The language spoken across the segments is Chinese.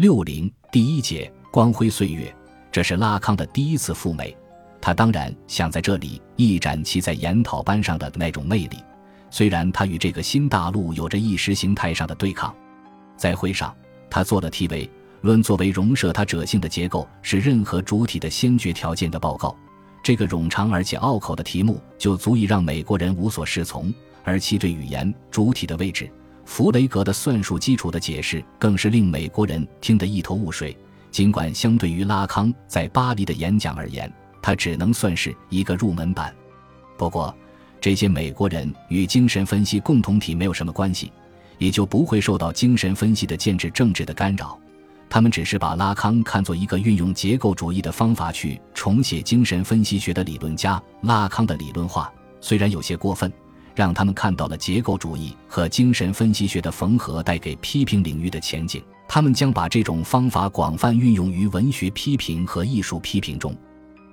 六零第一节光辉岁月，这是拉康的第一次赴美。他当然想在这里一展其在研讨班上的那种魅力，虽然他与这个新大陆有着意识形态上的对抗。在会上，他做了题为《论作为容摄他者性的结构是任何主体的先决条件》的报告。这个冗长而且拗口的题目就足以让美国人无所适从，而其对语言主体的位置、弗雷格的算术基础的解释，更是令美国人听得一头雾水。尽管相对于拉康在巴黎的演讲而言，他只能算是一个入门版。不过，这些美国人与精神分析共同体没有什么关系，也就不会受到精神分析的建制政治的干扰。他们只是把拉康看作一个运用结构主义的方法去重写精神分析学的理论家。拉康的理论化虽然有些过分，让他们看到了结构主义和精神分析学的缝合带给批评领域的前景。他们将把这种方法广泛运用于文学批评和艺术批评中。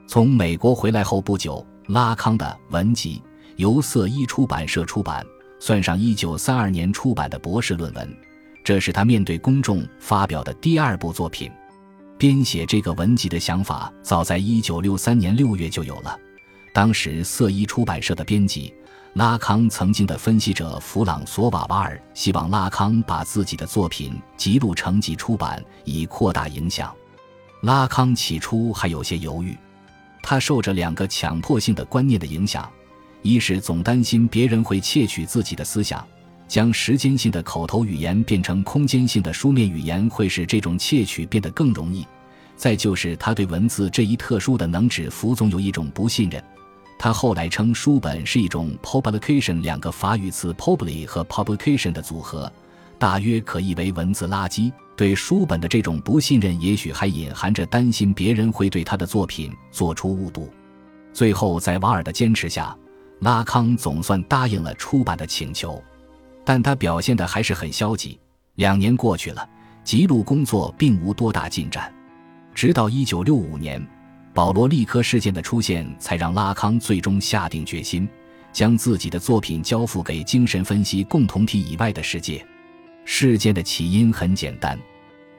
从美国回来后不久，拉康的《文集》由色一出版社出版，算上1932年出版的博士论文。这是他面对公众发表的第二部作品。编写这个文集的想法，早在1963年6月就有了。当时，色一出版社的编辑拉康曾经的分析者弗朗索瓦瓦尔希望拉康把自己的作品辑录成集出版，以扩大影响。拉康起初还有些犹豫，他受着两个强迫性的观念的影响：一是总担心别人会窃取自己的思想。将时间性的口头语言变成空间性的书面语言，会使这种窃取变得更容易。再就是他对文字这一特殊的能指服总有一种不信任。他后来称书本是一种 publication，两个法语词 publicly 和 publication 的组合，大约可译为文字垃圾。对书本的这种不信任，也许还隐含着担心别人会对他的作品做出误读。最后，在瓦尔的坚持下，拉康总算答应了出版的请求。但他表现的还是很消极。两年过去了，记录工作并无多大进展。直到一九六五年，保罗利科事件的出现，才让拉康最终下定决心，将自己的作品交付给精神分析共同体以外的世界。事件的起因很简单：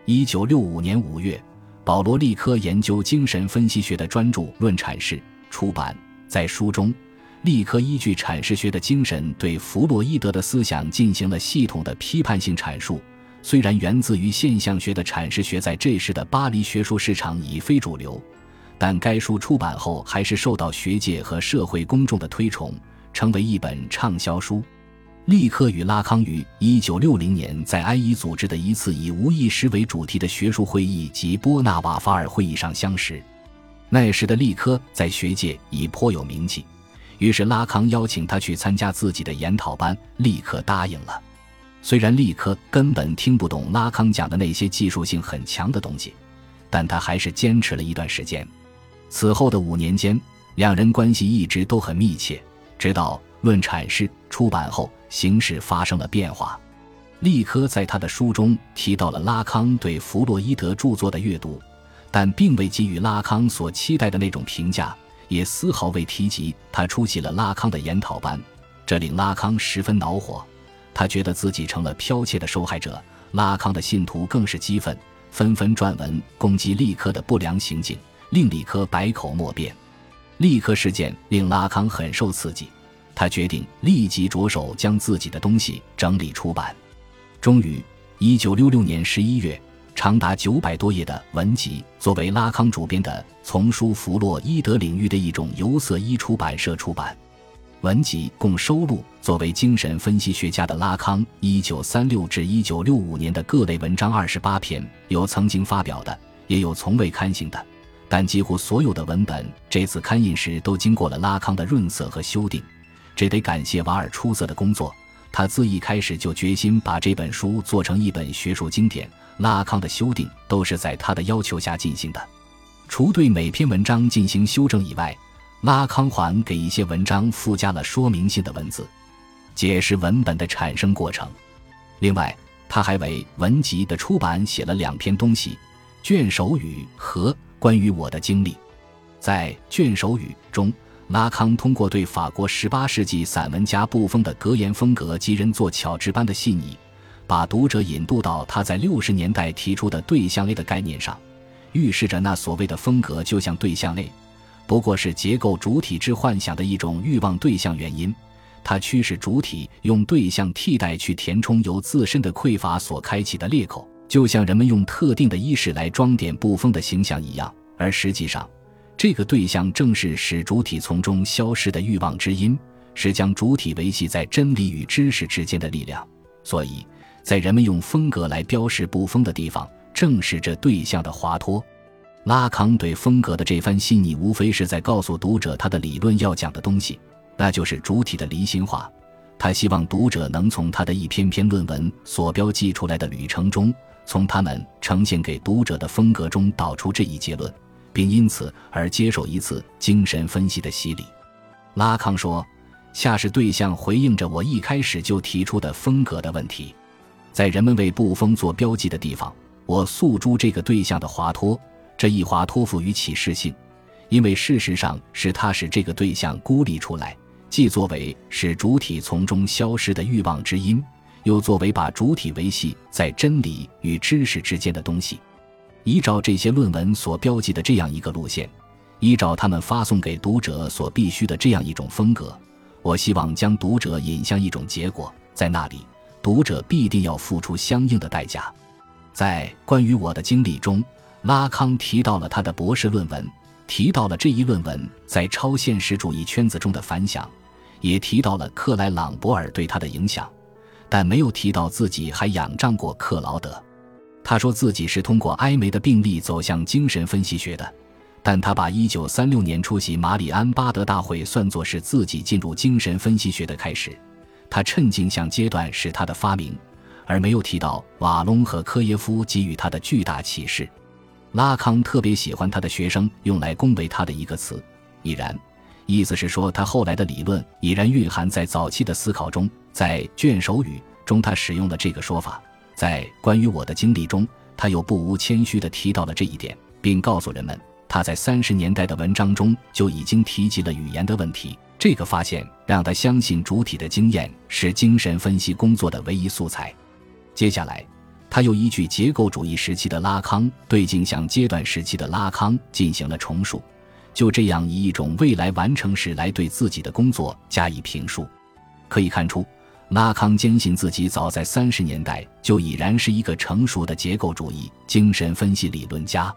一九六五年五月，保罗利科研究精神分析学的专著《论阐释》出版，在书中。利科依据阐释学的精神，对弗洛伊德的思想进行了系统的批判性阐述。虽然源自于现象学的阐释学在这时的巴黎学术市场已非主流，但该书出版后还是受到学界和社会公众的推崇，成为一本畅销书。立刻与拉康于1960年在埃伊组织的一次以无意识为主题的学术会议及波纳瓦法尔会议上相识。那时的利科在学界已颇有名气。于是拉康邀请他去参加自己的研讨班，立刻答应了。虽然利科根本听不懂拉康讲的那些技术性很强的东西，但他还是坚持了一段时间。此后的五年间，两人关系一直都很密切。直到《论阐释》出版后，形势发生了变化。利科在他的书中提到了拉康对弗洛伊德著作的阅读，但并未给予拉康所期待的那种评价。也丝毫未提及他出席了拉康的研讨班，这令拉康十分恼火。他觉得自己成了剽窃的受害者。拉康的信徒更是激愤，纷纷撰文攻击利科的不良行径，令利科百口莫辩。立科事件令拉康很受刺激，他决定立即着手将自己的东西整理出版。终于，一九六六年十一月。长达九百多页的文集，作为拉康主编的丛书弗洛伊德领域的一种由色一出版社出版。文集共收录作为精神分析学家的拉康一九三六至一九六五年的各类文章二十八篇，有曾经发表的，也有从未刊行的。但几乎所有的文本这次刊印时都经过了拉康的润色和修订，这得感谢瓦尔出色的工作。他自一开始就决心把这本书做成一本学术经典。拉康的修订都是在他的要求下进行的，除对每篇文章进行修正以外，拉康还给一些文章附加了说明性的文字，解释文本的产生过程。另外，他还为文集的出版写了两篇东西：卷首语和关于我的经历。在卷首语中，拉康通过对法国十八世纪散文家布丰的格言风格及人作巧枝般的细腻。把读者引渡到他在六十年代提出的对象 A 的概念上，预示着那所谓的风格就像对象 A，不过是结构主体之幻想的一种欲望对象原因。它驱使主体用对象替代去填充由自身的匮乏所开启的裂口，就像人们用特定的衣饰来装点布封的形象一样。而实际上，这个对象正是使主体从中消失的欲望之因，是将主体维系在真理与知识之间的力量。所以，在人们用风格来标示布封的地方，正是这对象的滑脱。拉康对风格的这番细腻，无非是在告诉读者他的理论要讲的东西，那就是主体的离心化。他希望读者能从他的一篇篇论文所标记出来的旅程中，从他们呈现给读者的风格中导出这一结论。并因此而接受一次精神分析的洗礼，拉康说：“恰是对象回应着我一开始就提出的风格的问题，在人们为布封做标记的地方，我诉诸这个对象的滑脱。这一滑脱赋予启示性，因为事实上是他使这个对象孤立出来，既作为使主体从中消失的欲望之因，又作为把主体维系在真理与知识之间的东西。”依照这些论文所标记的这样一个路线，依照他们发送给读者所必须的这样一种风格，我希望将读者引向一种结果，在那里，读者必定要付出相应的代价。在关于我的经历中，拉康提到了他的博士论文，提到了这一论文在超现实主义圈子中的反响，也提到了克莱朗博尔对他的影响，但没有提到自己还仰仗过克劳德。他说自己是通过埃梅的病例走向精神分析学的，但他把1936年出席马里安巴德大会算作是自己进入精神分析学的开始。他趁镜像阶段是他的发明，而没有提到瓦隆和科耶夫给予他的巨大启示。拉康特别喜欢他的学生用来恭维他的一个词“已然”，意思是说他后来的理论已然蕴含在早期的思考中。在卷首语中，他使用了这个说法。在关于我的经历中，他又不无谦虚地提到了这一点，并告诉人们，他在三十年代的文章中就已经提及了语言的问题。这个发现让他相信主体的经验是精神分析工作的唯一素材。接下来，他又依据结构主义时期的拉康对镜像阶段时期的拉康进行了重述，就这样以一种未来完成时来对自己的工作加以评述。可以看出。拉康坚信自己早在三十年代就已然是一个成熟的结构主义精神分析理论家。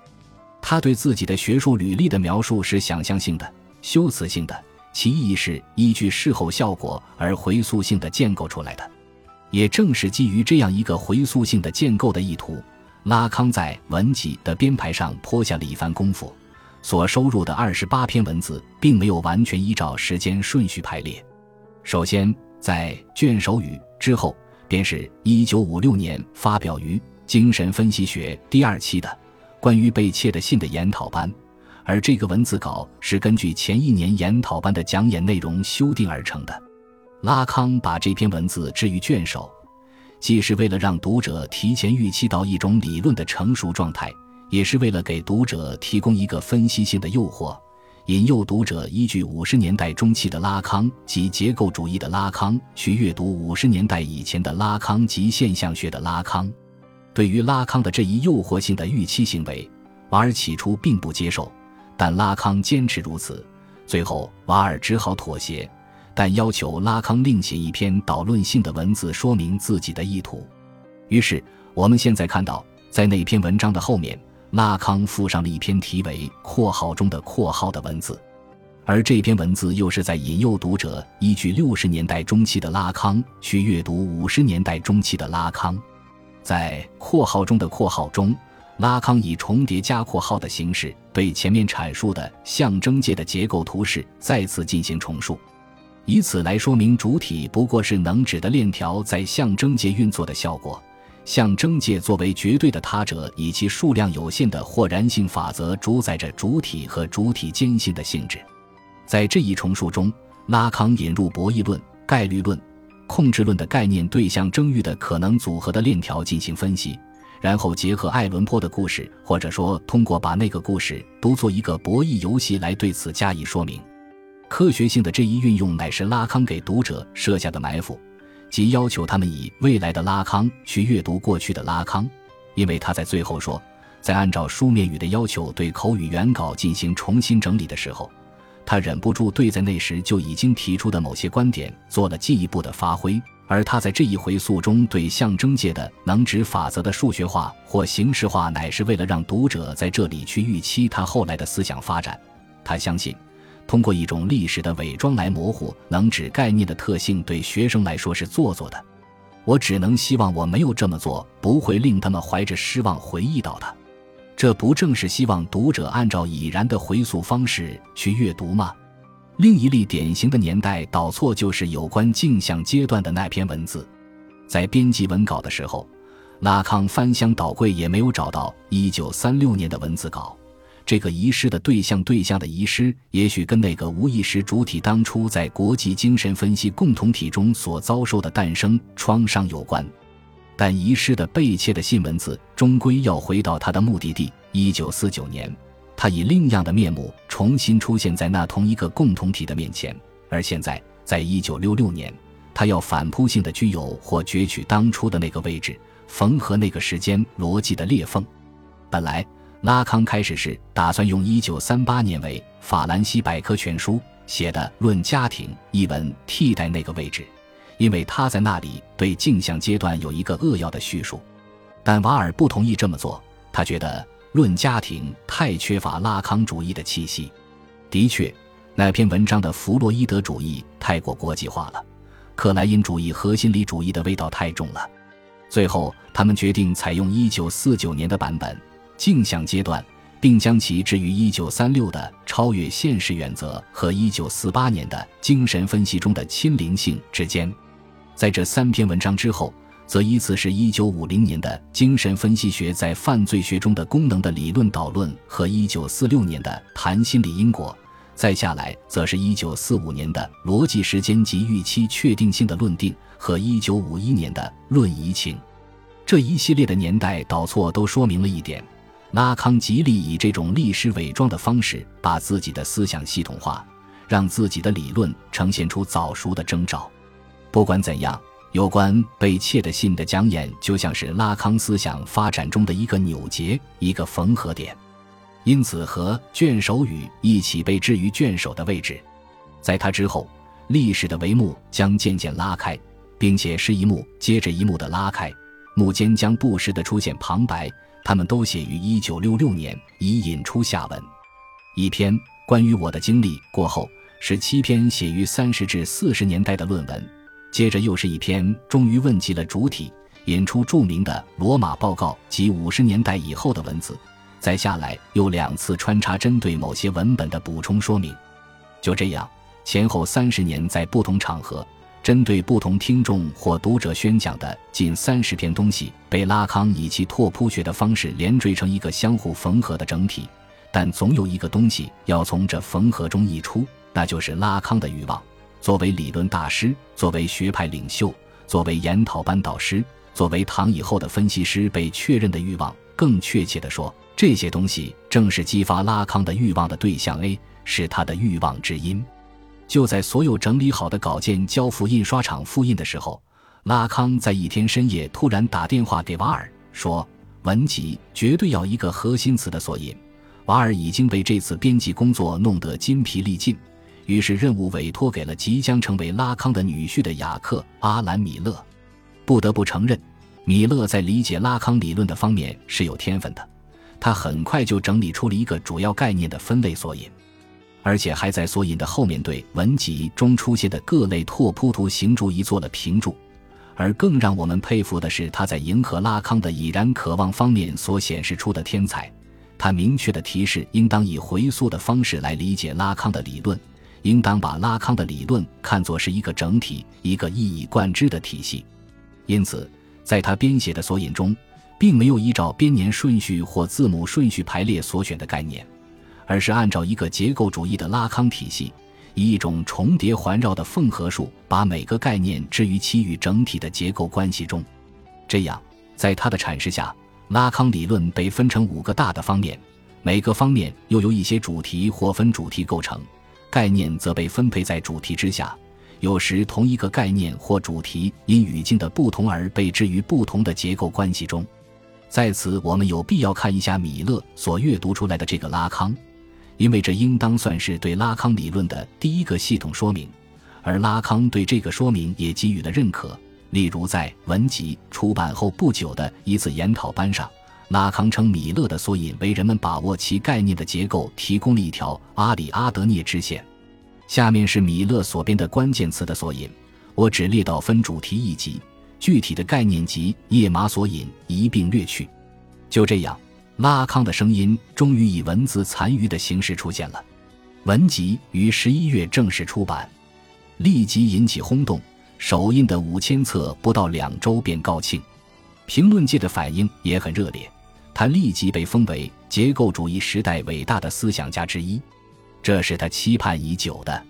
他对自己的学术履历的描述是想象性的、修辞性的，其意义是依据事后效果而回溯性的建构出来的。也正是基于这样一个回溯性的建构的意图，拉康在文集的编排上颇下了一番功夫。所收入的二十八篇文字，并没有完全依照时间顺序排列。首先。在卷首语之后，便是一九五六年发表于《精神分析学》第二期的关于被窃的信的研讨班，而这个文字稿是根据前一年研讨班的讲演内容修订而成的。拉康把这篇文字置于卷首，既是为了让读者提前预期到一种理论的成熟状态，也是为了给读者提供一个分析性的诱惑。引诱读者依据五十年代中期的拉康及结构主义的拉康去阅读五十年代以前的拉康及现象学的拉康。对于拉康的这一诱惑性的预期行为，瓦尔起初并不接受，但拉康坚持如此。最后，瓦尔只好妥协，但要求拉康另写一篇导论性的文字说明自己的意图。于是，我们现在看到，在那篇文章的后面。拉康附上了一篇题为“括号中的括号”的文字，而这篇文字又是在引诱读者依据六十年代中期的拉康去阅读五十年代中期的拉康。在“括号中的括号”中，拉康以重叠加括号的形式对前面阐述的象征界的结构图式再次进行重述，以此来说明主体不过是能指的链条在象征界运作的效果。象征界作为绝对的他者，以其数量有限的或然性法则主宰着主体和主体间性的性质。在这一重述中，拉康引入博弈论、概率论、控制论的概念对象征域的可能组合的链条进行分析，然后结合爱伦坡的故事，或者说通过把那个故事读作一个博弈游戏来对此加以说明。科学性的这一运用乃是拉康给读者设下的埋伏。即要求他们以未来的拉康去阅读过去的拉康，因为他在最后说，在按照书面语的要求对口语原稿进行重新整理的时候，他忍不住对在那时就已经提出的某些观点做了进一步的发挥。而他在这一回溯中对象征界的能指法则的数学化或形式化，乃是为了让读者在这里去预期他后来的思想发展。他相信，通过一种历史的伪装来模糊能指概念的特性，对学生来说是做作的。我只能希望我没有这么做，不会令他们怀着失望回忆到它。这不正是希望读者按照已然的回溯方式去阅读吗？另一例典型的年代导错就是有关镜像阶段的那篇文字。在编辑文稿的时候，拉康翻箱倒柜也没有找到1936年的文字稿。这个遗失的对象对象的遗失，也许跟那个无意识主体当初在国际精神分析共同体中所遭受的诞生创伤有关。但遗失的被窃的信文字，终归要回到他的目的地1949年。他以另样的面目重新出现在那同一个共同体的面前，而现在，在一九六六年，他要反扑性的具有或攫取当初的那个位置，缝合那个时间逻辑的裂缝。本来，拉康开始时打算用一九三八年为《法兰西百科全书》写的《论家庭》一文替代那个位置，因为他在那里对镜像阶段有一个扼要的叙述。但瓦尔不同意这么做，他觉得。论家庭太缺乏拉康主义的气息，的确，那篇文章的弗洛伊德主义太过国际化了，克莱因主义和心理主义的味道太重了。最后，他们决定采用1949年的版本镜像阶段，并将其置于1936的超越现实原则和1948年的精神分析中的亲灵性之间。在这三篇文章之后。则依次是1950年的精神分析学在犯罪学中的功能的理论导论和1946年的谈心理因果，再下来则是一九四五年的逻辑时间及预期确定性的论定和1951年的论移情。这一系列的年代导错都说明了一点：拉康极力以这种历史伪装的方式把自己的思想系统化，让自己的理论呈现出早熟的征兆。不管怎样。有关被窃的信的讲演，就像是拉康思想发展中的一个扭结，一个缝合点，因此和卷首语一起被置于卷首的位置。在他之后，历史的帷幕将渐渐拉开，并且是一幕接着一幕的拉开，幕间将不时的出现旁白，他们都写于一九六六年，以引出下文。一篇关于我的经历过后，是七篇写于三十至四十年代的论文。接着又是一篇，终于问及了主体，引出著名的罗马报告及五十年代以后的文字。再下来又两次穿插针对某些文本的补充说明。就这样，前后三十年在不同场合，针对不同听众或读者宣讲的近三十篇东西，被拉康以其拓扑学的方式连缀成一个相互缝合的整体。但总有一个东西要从这缝合中溢出，那就是拉康的欲望。作为理论大师，作为学派领袖，作为研讨班导师，作为唐以后的分析师，被确认的欲望，更确切地说，这些东西正是激发拉康的欲望的对象 A，是他的欲望之因。就在所有整理好的稿件交付印刷厂复印的时候，拉康在一天深夜突然打电话给瓦尔，说：“文集绝对要一个核心词的索引。”瓦尔已经被这次编辑工作弄得筋疲力尽。于是任务委托给了即将成为拉康的女婿的雅克·阿兰·米勒。不得不承认，米勒在理解拉康理论的方面是有天分的。他很快就整理出了一个主要概念的分类索引，而且还在索引的后面对文集中出现的各类拓扑图形注一做了评注。而更让我们佩服的是，他在迎合拉康的已然渴望方面所显示出的天才。他明确的提示，应当以回溯的方式来理解拉康的理论。应当把拉康的理论看作是一个整体，一个一以贯之的体系。因此，在他编写的索引中，并没有依照编年顺序或字母顺序排列所选的概念，而是按照一个结构主义的拉康体系，以一种重叠环绕的缝合术，把每个概念置于其与整体的结构关系中。这样，在他的阐释下，拉康理论被分成五个大的方面，每个方面又由一些主题或分主题构成。概念则被分配在主题之下，有时同一个概念或主题因语境的不同而被置于不同的结构关系中。在此，我们有必要看一下米勒所阅读出来的这个拉康，因为这应当算是对拉康理论的第一个系统说明，而拉康对这个说明也给予了认可。例如，在《文集》出版后不久的一次研讨班上，拉康称米勒的索引为人们把握其概念的结构提供了一条阿里阿德涅支线。下面是米勒所编的关键词的索引，我只列到分主题一级。具体的概念及页码索引一并略去。就这样，拉康的声音终于以文字残余的形式出现了。文集于十一月正式出版，立即引起轰动。首印的五千册不到两周便告罄，评论界的反应也很热烈。他立即被封为结构主义时代伟大的思想家之一，这是他期盼已久的。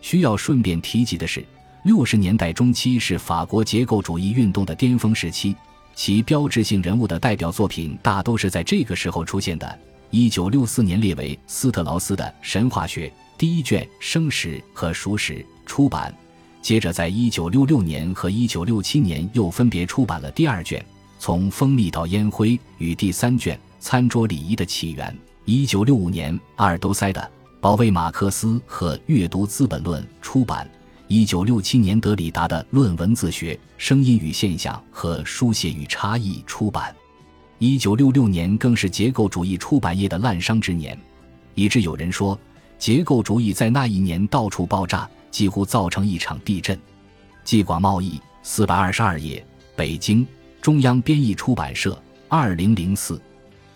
需要顺便提及的是。六十年代中期是法国结构主义运动的巅峰时期，其标志性人物的代表作品大都是在这个时候出现的。一九六四年列为斯特劳斯的《神话学》第一卷《生时和熟时》出版，接着在一九六六年和一九六七年又分别出版了第二卷《从蜂蜜到烟灰》与第三卷《餐桌礼仪的起源》。一九六五年，阿尔都塞的《保卫马克思和阅读资本论》出版。一九六七年，德里达的《论文字学：声音与现象和书写与差异》出版。一九六六年更是结构主义出版业的滥觞之年，以致有人说，结构主义在那一年到处爆炸，几乎造成一场地震。纪广贸易四百二十二页，北京中央编译出版社，二零零四。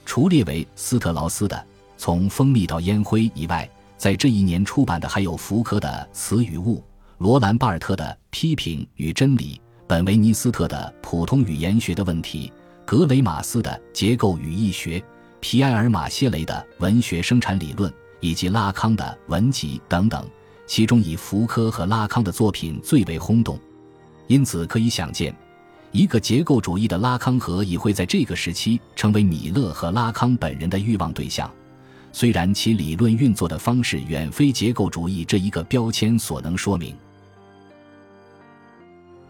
除列为斯特劳斯的《从蜂蜜到烟灰》以外，在这一年出版的还有福柯的《词与物》。罗兰·巴尔特的《批评与真理》，本维尼斯特的《普通语言学的问题》，格雷马斯的《结构语义学》，皮埃尔·马歇雷的《文学生产理论》，以及拉康的《文集》等等，其中以福柯和拉康的作品最为轰动。因此，可以想见，一个结构主义的拉康何以会在这个时期成为米勒和拉康本人的欲望对象。虽然其理论运作的方式远非结构主义这一个标签所能说明。